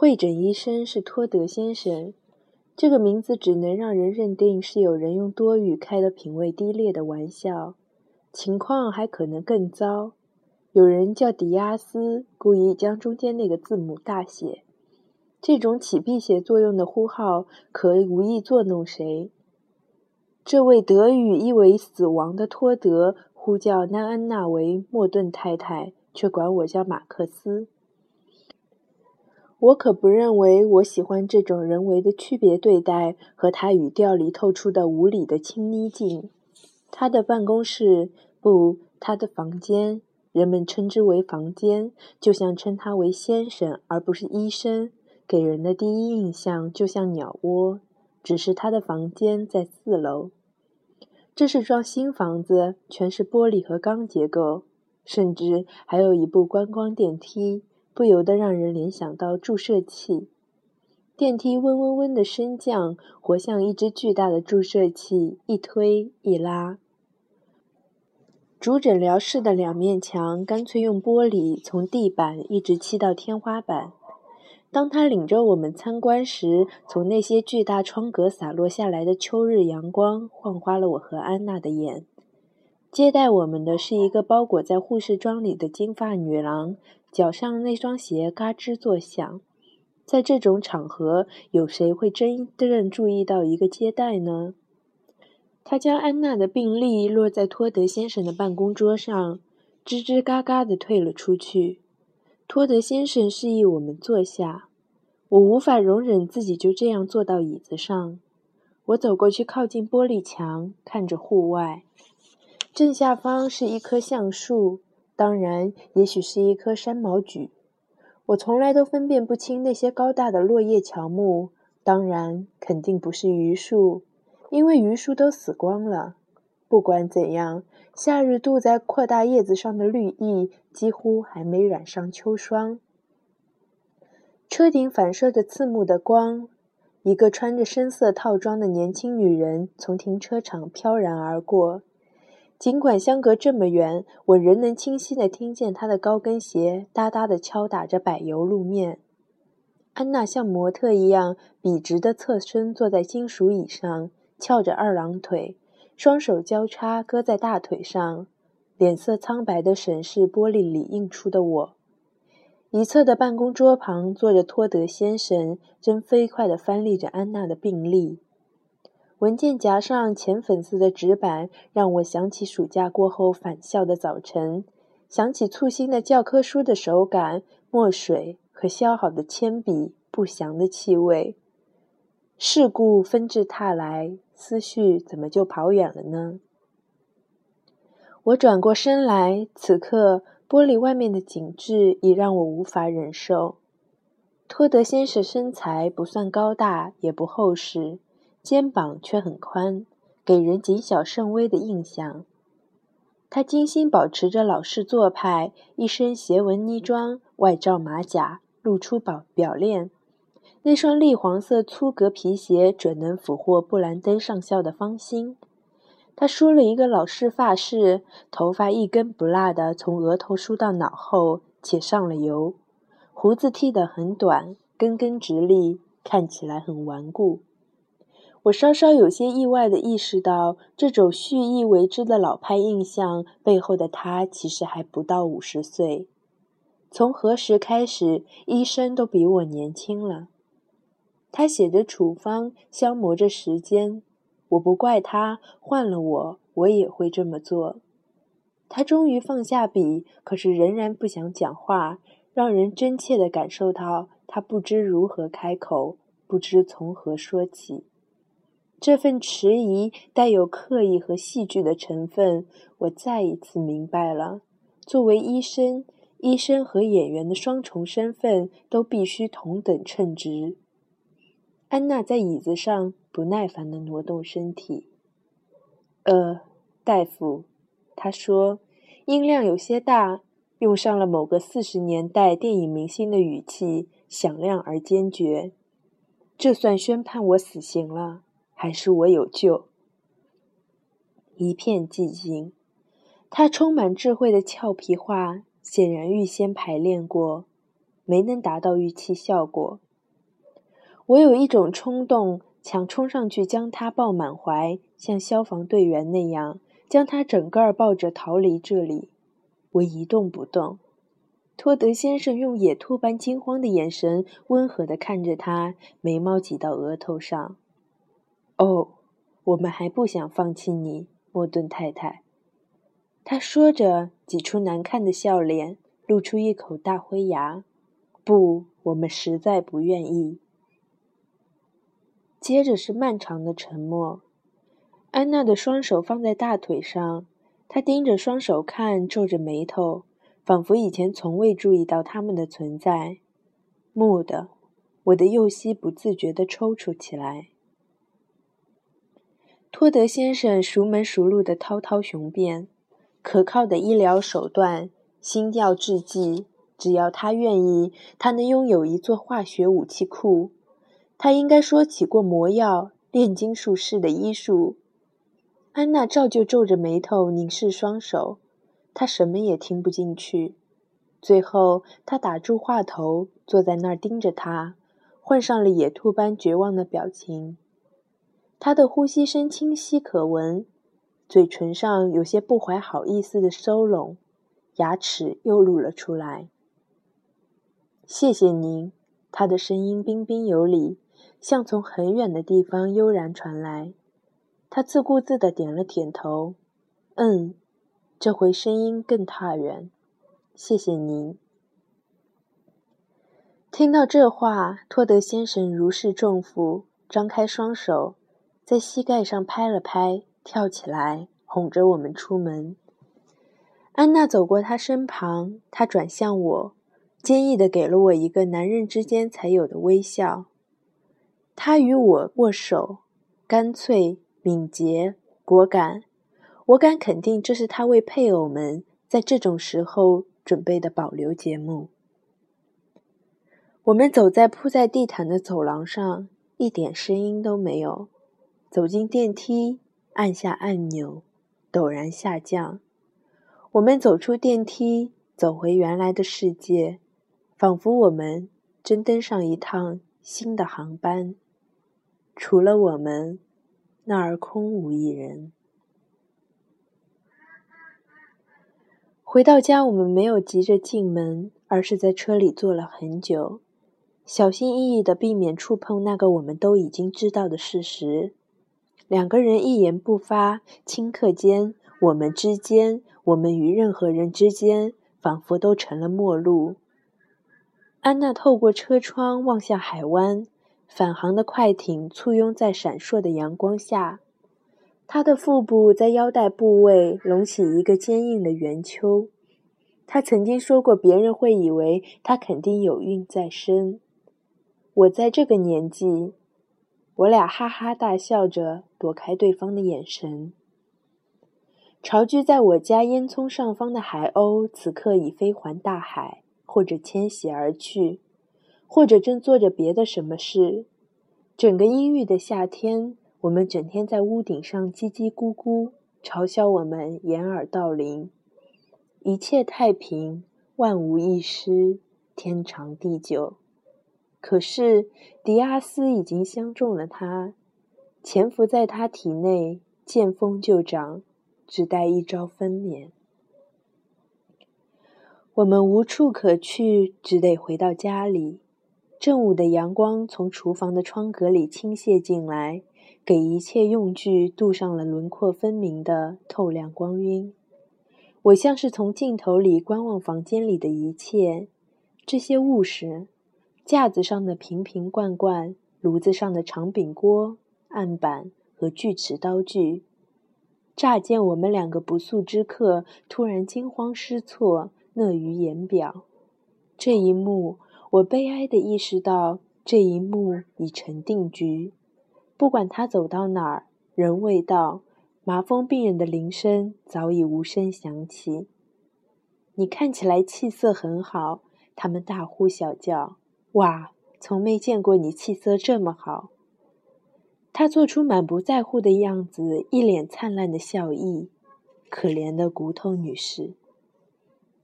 会诊医生是托德先生，这个名字只能让人认定是有人用多语开的品味低劣的玩笑。情况还可能更糟，有人叫迪亚斯，故意将中间那个字母大写。这种起辟邪作用的呼号，可无意作弄谁。这位德语意为死亡的托德，呼叫奈安娜为莫顿太太，却管我叫马克思。我可不认为我喜欢这种人为的区别对待和他语调里透出的无理的亲昵劲。他的办公室，不，他的房间，人们称之为房间，就像称他为先生而不是医生，给人的第一印象就像鸟窝。只是他的房间在四楼。这是幢新房子，全是玻璃和钢结构，甚至还有一部观光电梯。不由得让人联想到注射器。电梯嗡嗡嗡的升降，活像一只巨大的注射器，一推一拉。主诊疗室的两面墙干脆用玻璃从地板一直漆到天花板。当他领着我们参观时，从那些巨大窗格洒落下来的秋日阳光晃花了我和安娜的眼。接待我们的是一个包裹在护士装里的金发女郎。脚上那双鞋嘎吱作响，在这种场合，有谁会真正注意到一个接待呢？他将安娜的病历落在托德先生的办公桌上，吱吱嘎嘎地退了出去。托德先生示意我们坐下，我无法容忍自己就这样坐到椅子上。我走过去，靠近玻璃墙，看着户外，正下方是一棵橡树。当然，也许是一棵山毛榉。我从来都分辨不清那些高大的落叶乔木。当然，肯定不是榆树，因为榆树都死光了。不管怎样，夏日镀在扩大叶子上的绿意几乎还没染上秋霜。车顶反射着刺目的光，一个穿着深色套装的年轻女人从停车场飘然而过。尽管相隔这么远，我仍能清晰地听见她的高跟鞋哒哒地敲打着柏油路面。安娜像模特一样笔直地侧身坐在金属椅上，翘着二郎腿，双手交叉搁在大腿上，脸色苍白地审视玻璃里映出的我。一侧的办公桌旁坐着托德先生，正飞快地翻历着安娜的病历。文件夹上浅粉色的纸板让我想起暑假过后返校的早晨，想起簇新的教科书的手感、墨水和削好的铅笔不祥的气味。事故纷至沓来，思绪怎么就跑远了呢？我转过身来，此刻玻璃外面的景致已让我无法忍受。托德先生身材不算高大，也不厚实。肩膀却很宽，给人谨小慎微的印象。他精心保持着老式做派，一身斜纹呢装，外罩马甲，露出表表链。那双栗黄色粗格皮鞋准能俘获布兰登上校的芳心。他梳了一个老式发饰，头发一根不落的从额头梳到脑后，且上了油。胡子剃得很短，根根直立，看起来很顽固。我稍稍有些意外地意识到，这种蓄意为之的老派印象背后的他，其实还不到五十岁。从何时开始，医生都比我年轻了？他写着处方，消磨着时间。我不怪他，换了我，我也会这么做。他终于放下笔，可是仍然不想讲话，让人真切地感受到他不知如何开口，不知从何说起。这份迟疑带有刻意和戏剧的成分，我再一次明白了。作为医生，医生和演员的双重身份都必须同等称职。安娜在椅子上不耐烦地挪动身体。呃，大夫，他说，音量有些大，用上了某个四十年代电影明星的语气，响亮而坚决。这算宣判我死刑了。还是我有救。一片寂静。他充满智慧的俏皮话显然预先排练过，没能达到预期效果。我有一种冲动，想冲上去将他抱满怀，像消防队员那样，将他整个抱着逃离这里。我一动不动。托德先生用野兔般惊慌的眼神温和地看着他，眉毛挤到额头上。哦，我们还不想放弃你，莫顿太太。他说着，挤出难看的笑脸，露出一口大灰牙。不，我们实在不愿意。接着是漫长的沉默。安娜的双手放在大腿上，她盯着双手看，皱着眉头。仿佛以前从未注意到他们的存在。木的，我的右膝不自觉地抽搐起来。托德先生熟门熟路的滔滔雄辩，可靠的医疗手段，心药制剂，只要他愿意，他能拥有一座化学武器库。他应该说起过魔药、炼金术士的医术。安娜照旧皱着眉头，凝视双手。他什么也听不进去，最后他打住话头，坐在那儿盯着他，换上了野兔般绝望的表情。他的呼吸声清晰可闻，嘴唇上有些不怀好意思的收拢，牙齿又露了出来。谢谢您，他的声音彬彬有礼，像从很远的地方悠然传来。他自顾自地点了点头，嗯。这回声音更踏远，谢谢您。听到这话，托德先生如释重负，张开双手，在膝盖上拍了拍，跳起来，哄着我们出门。安娜走过他身旁，他转向我，坚毅地给了我一个男人之间才有的微笑。他与我握手，干脆、敏捷、果敢。我敢肯定，这是他为配偶们在这种时候准备的保留节目。我们走在铺在地毯的走廊上，一点声音都没有。走进电梯，按下按钮，陡然下降。我们走出电梯，走回原来的世界，仿佛我们真登上一趟新的航班。除了我们，那儿空无一人。回到家，我们没有急着进门，而是在车里坐了很久，小心翼翼地避免触碰那个我们都已经知道的事实。两个人一言不发，顷刻间，我们之间，我们与任何人之间，仿佛都成了陌路。安娜透过车窗望向海湾，返航的快艇簇拥在闪烁的阳光下。她的腹部在腰带部位隆起一个坚硬的圆丘。她曾经说过，别人会以为她肯定有孕在身。我在这个年纪，我俩哈哈大笑着躲开对方的眼神。巢居在我家烟囱上方的海鸥，此刻已飞环大海，或者迁徙而去，或者正做着别的什么事。整个阴郁的夏天。我们整天在屋顶上叽叽咕咕，嘲笑我们掩耳盗铃。一切太平，万无一失，天长地久。可是迪阿斯已经相中了他，潜伏在他体内，见风就长，只待一朝分娩。我们无处可去，只得回到家里。正午的阳光从厨房的窗格里倾泻进来。给一切用具镀上了轮廓分明的透亮光晕。我像是从镜头里观望房间里的一切，这些物事：架子上的瓶瓶罐罐，炉子上的长柄锅、案板和锯齿刀具。乍见我们两个不速之客突然惊慌失措，讷于言表。这一幕，我悲哀地意识到，这一幕已成定局。不管他走到哪儿，人未到，麻风病人的铃声早已无声响起。你看起来气色很好，他们大呼小叫。哇，从没见过你气色这么好。他做出满不在乎的样子，一脸灿烂的笑意。可怜的骨头女士。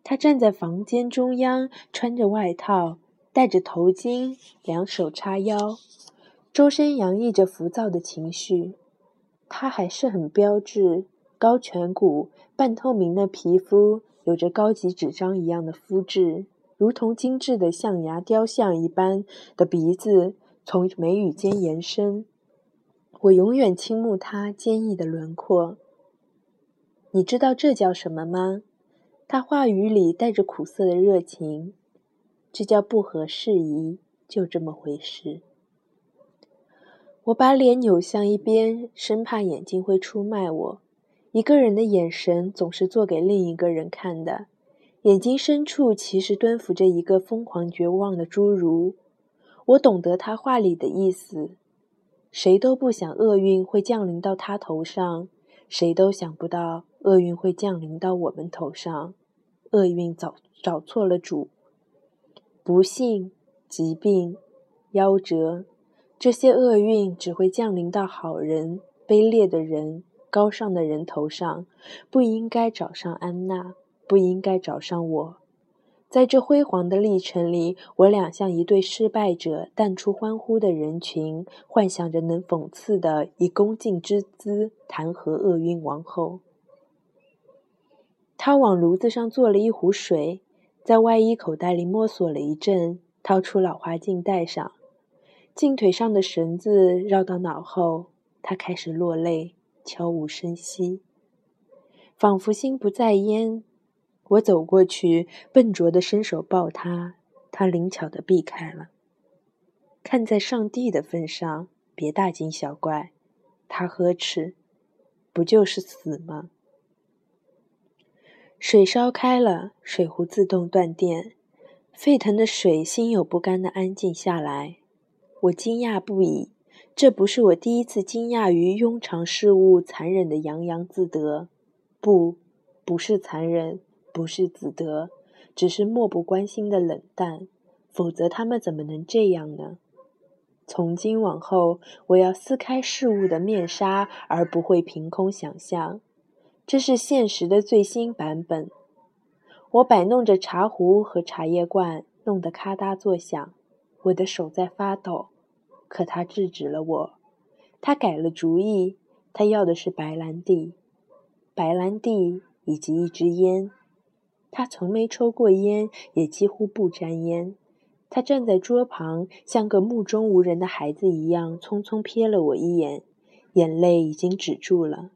她站在房间中央，穿着外套，戴着头巾，两手叉腰。周身洋溢着浮躁的情绪。她还是很标致，高颧骨，半透明的皮肤，有着高级纸张一样的肤质，如同精致的象牙雕像一般的鼻子从眉宇间延伸。我永远倾慕他坚毅的轮廓。你知道这叫什么吗？他话语里带着苦涩的热情。这叫不合时宜，就这么回事。我把脸扭向一边，生怕眼睛会出卖我。一个人的眼神总是做给另一个人看的，眼睛深处其实蹲伏着一个疯狂绝望的侏儒。我懂得他话里的意思，谁都不想厄运会降临到他头上，谁都想不到厄运会降临到我们头上。厄运找找错了主，不幸、疾病、夭折。这些厄运只会降临到好人、卑劣的人、高尚的人头上，不应该找上安娜，不应该找上我。在这辉煌的历程里，我俩像一对失败者，淡出欢呼的人群，幻想着能讽刺的以恭敬之姿弹劾厄运王后。他往炉子上做了一壶水，在外衣口袋里摸索了一阵，掏出老花镜戴上。镜腿上的绳子绕到脑后，他开始落泪，悄无声息，仿佛心不在焉。我走过去，笨拙地伸手抱他，他灵巧地避开了。看在上帝的份上，别大惊小怪。他呵斥：“不就是死吗？”水烧开了，水壶自动断电，沸腾的水心有不甘地安静下来。我惊讶不已，这不是我第一次惊讶于庸常事物残忍的洋洋自得。不，不是残忍，不是自得，只是漠不关心的冷淡。否则他们怎么能这样呢？从今往后，我要撕开事物的面纱，而不会凭空想象。这是现实的最新版本。我摆弄着茶壶和茶叶罐，弄得咔嗒作响。我的手在发抖，可他制止了我。他改了主意，他要的是白兰地，白兰地以及一支烟。他从没抽过烟，也几乎不沾烟。他站在桌旁，像个目中无人的孩子一样，匆匆瞥了我一眼，眼泪已经止住了。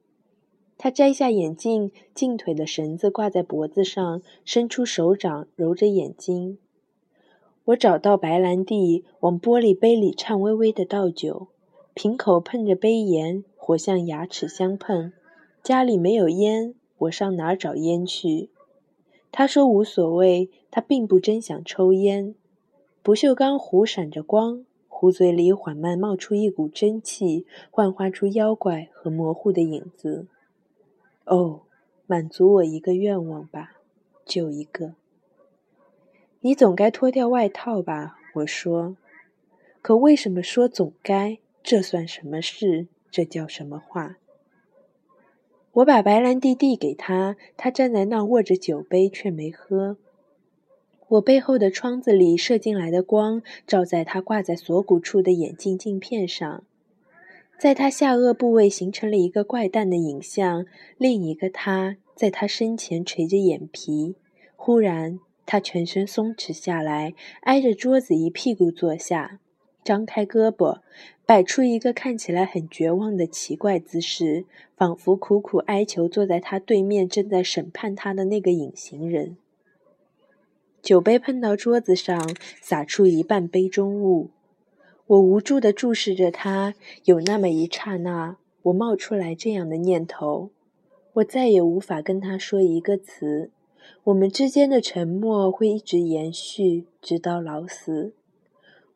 他摘下眼镜，镜腿的绳子挂在脖子上，伸出手掌揉着眼睛。我找到白兰地，往玻璃杯里颤巍巍的倒酒，瓶口碰着杯沿，活像牙齿相碰。家里没有烟，我上哪儿找烟去？他说无所谓，他并不真想抽烟。不锈钢壶闪着光，壶嘴里缓慢冒出一股蒸汽，幻化出妖怪和模糊的影子。哦，满足我一个愿望吧，就一个。你总该脱掉外套吧？我说。可为什么说总该？这算什么事？这叫什么话？我把白兰地递给他，他站在那握着酒杯，却没喝。我背后的窗子里射进来的光，照在他挂在锁骨处的眼镜镜片上，在他下颚部位形成了一个怪诞的影像。另一个他在他身前垂着眼皮。忽然。他全身松弛下来，挨着桌子一屁股坐下，张开胳膊，摆出一个看起来很绝望的奇怪姿势，仿佛苦苦哀求坐在他对面正在审判他的那个隐形人。酒杯碰到桌子上，洒出一半杯中物。我无助地注视着他，有那么一刹那，我冒出来这样的念头：我再也无法跟他说一个词。我们之间的沉默会一直延续，直到老死。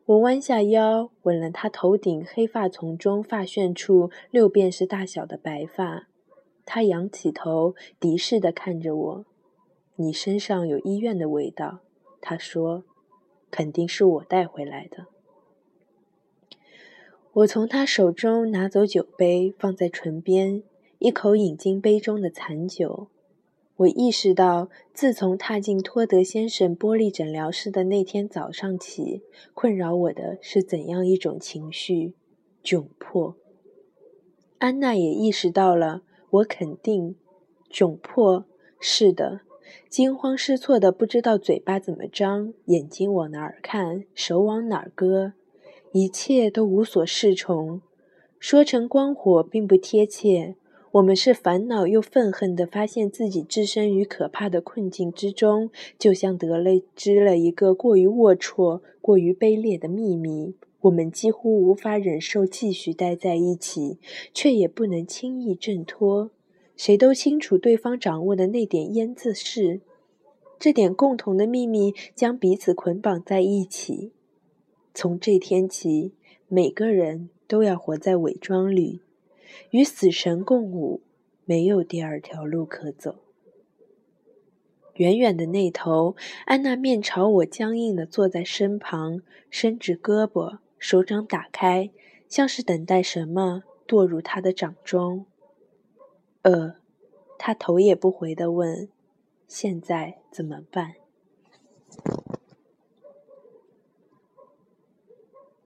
我弯下腰，吻了他头顶黑发丛中发旋处六便士大小的白发。他仰起头，敌视地看着我。你身上有医院的味道，他说，肯定是我带回来的。我从他手中拿走酒杯，放在唇边，一口饮进杯中的残酒。我意识到，自从踏进托德先生玻璃诊疗室的那天早上起，困扰我的是怎样一种情绪？窘迫。安娜也意识到了，我肯定，窘迫，是的，惊慌失措的不知道嘴巴怎么张，眼睛往哪儿看，手往哪儿搁，一切都无所适从。说成光火并不贴切。我们是烦恼又愤恨地发现自己置身于可怕的困境之中，就像得了知了一个过于龌龊、过于卑劣的秘密。我们几乎无法忍受继续待在一起，却也不能轻易挣脱。谁都清楚对方掌握的那点烟字事，这点共同的秘密将彼此捆绑在一起。从这天起，每个人都要活在伪装里。与死神共舞，没有第二条路可走。远远的那头，安娜面朝我，僵硬地坐在身旁，伸直胳膊，手掌打开，像是等待什么堕入她的掌中。呃，她头也不回地问：“现在怎么办？”